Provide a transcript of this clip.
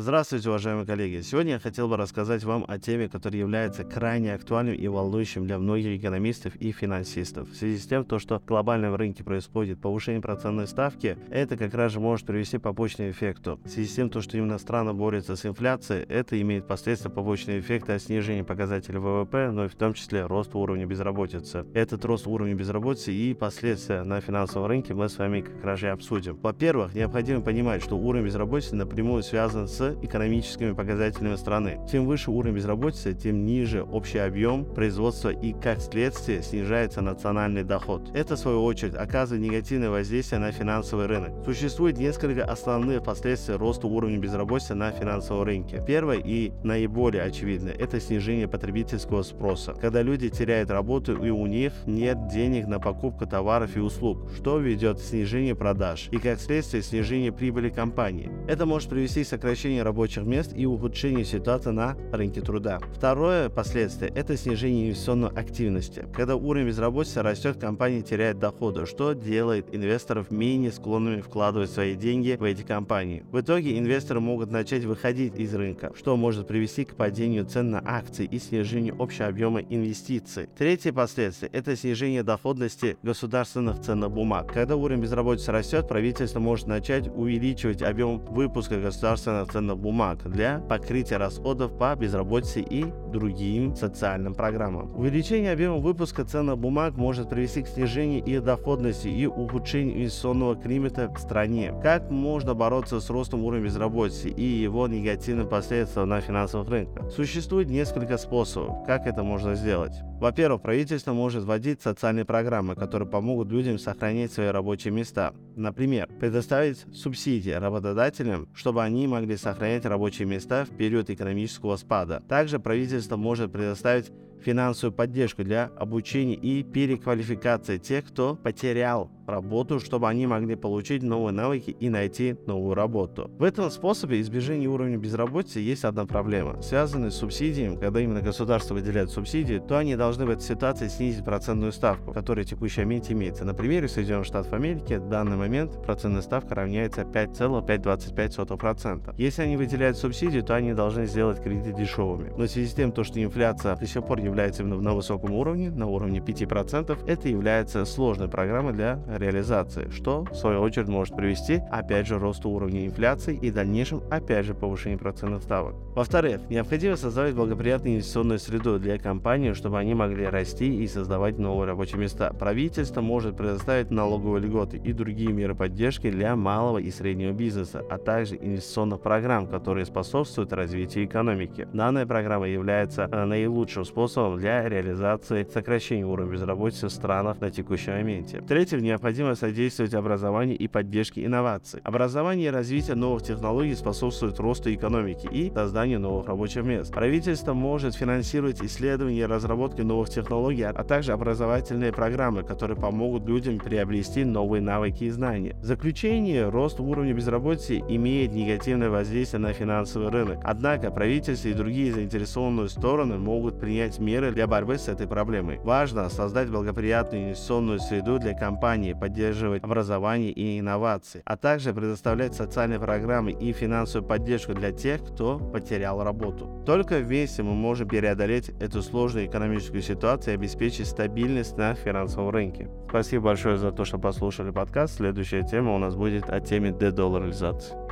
Здравствуйте, уважаемые коллеги! Сегодня я хотел бы рассказать вам о теме, которая является крайне актуальным и волнующим для многих экономистов и финансистов. В связи с тем, то, что в глобальном рынке происходит повышение процентной ставки, это как раз же может привести к побочному эффекту. В связи с тем, то, что именно страна борется с инфляцией, это имеет последствия побочные эффекты снижения показателей ВВП, но и в том числе рост уровня безработицы. Этот рост уровня безработицы и последствия на финансовом рынке мы с вами как раз и обсудим. Во-первых, необходимо понимать, что уровень безработицы напрямую связан с экономическими показателями страны. Чем выше уровень безработицы, тем ниже общий объем производства и, как следствие, снижается национальный доход. Это, в свою очередь, оказывает негативное воздействие на финансовый рынок. Существует несколько основных последствий роста уровня безработицы на финансовом рынке. Первое и наиболее очевидное – это снижение потребительского спроса. Когда люди теряют работу и у них нет денег на покупку товаров и услуг, что ведет к снижению продаж и, как следствие, снижение прибыли компании. Это может привести к сокращению сокращение рабочих мест и ухудшение ситуации на рынке труда. Второе последствие – это снижение инвестиционной активности. Когда уровень безработицы растет, компания теряет доходы, что делает инвесторов менее склонными вкладывать свои деньги в эти компании. В итоге инвесторы могут начать выходить из рынка, что может привести к падению цен на акции и снижению общего объема инвестиций. Третье последствие – это снижение доходности государственных ценных бумаг. Когда уровень безработицы растет, правительство может начать увеличивать объем выпуска государственных ценных ценных бумаг для покрытия расходов по безработице и другим социальным программам. Увеличение объема выпуска ценных бумаг может привести к снижению их доходности и ухудшению инвестиционного климата в стране. Как можно бороться с ростом уровня безработицы и его негативным последствиям на финансовых рынках? Существует несколько способов, как это можно сделать. Во-первых, правительство может вводить социальные программы, которые помогут людям сохранять свои рабочие места. Например, предоставить субсидии работодателям, чтобы они могли сохранять рабочие места в период экономического спада. Также правительство может предоставить финансовую поддержку для обучения и переквалификации тех, кто потерял работу, чтобы они могли получить новые навыки и найти новую работу. В этом способе избежания уровня безработицы есть одна проблема, связанная с субсидиями. Когда именно государство выделяет субсидии, то они должны в этой ситуации снизить процентную ставку, которая в текущий момент имеется. На примере Соединенных Штатов Америки в данный момент процентная ставка равняется 5,525%. Если они выделяют субсидии, то они должны сделать кредиты дешевыми. Но в связи с тем, то, что инфляция до сих пор является на высоком уровне, на уровне 5%, это является сложной программой для реализации, что в свою очередь может привести опять же росту уровня инфляции и дальнейшем опять же повышению процентных ставок. Во-вторых, необходимо создавать благоприятную инвестиционную среду для компаний, чтобы они могли расти и создавать новые рабочие места. Правительство может предоставить налоговые льготы и другие меры поддержки для малого и среднего бизнеса, а также инвестиционных программ, которые способствуют развитию экономики. Данная программа является э, наилучшим способом для реализации сокращения уровня безработицы в странах на текущем моменте. В-третьих, необходимо содействовать образованию и поддержке инноваций. Образование и развитие новых технологий способствует росту экономики и созданию новых рабочих мест. Правительство может финансировать исследования и разработки новых технологий, а также образовательные программы, которые помогут людям приобрести новые навыки и знания. В заключение, рост уровня безработицы имеет негативное воздействие на финансовый рынок. Однако правительство и другие заинтересованные стороны могут принять меры для борьбы с этой проблемой. Важно создать благоприятную инвестиционную среду для компаний, поддерживать образование и инновации, а также предоставлять социальные программы и финансовую поддержку для тех, кто потерял работу. Только вместе мы можем преодолеть эту сложную экономическую ситуацию и обеспечить стабильность на финансовом рынке. Спасибо большое за то, что послушали подкаст. Следующая тема у нас будет о теме дедолларизации.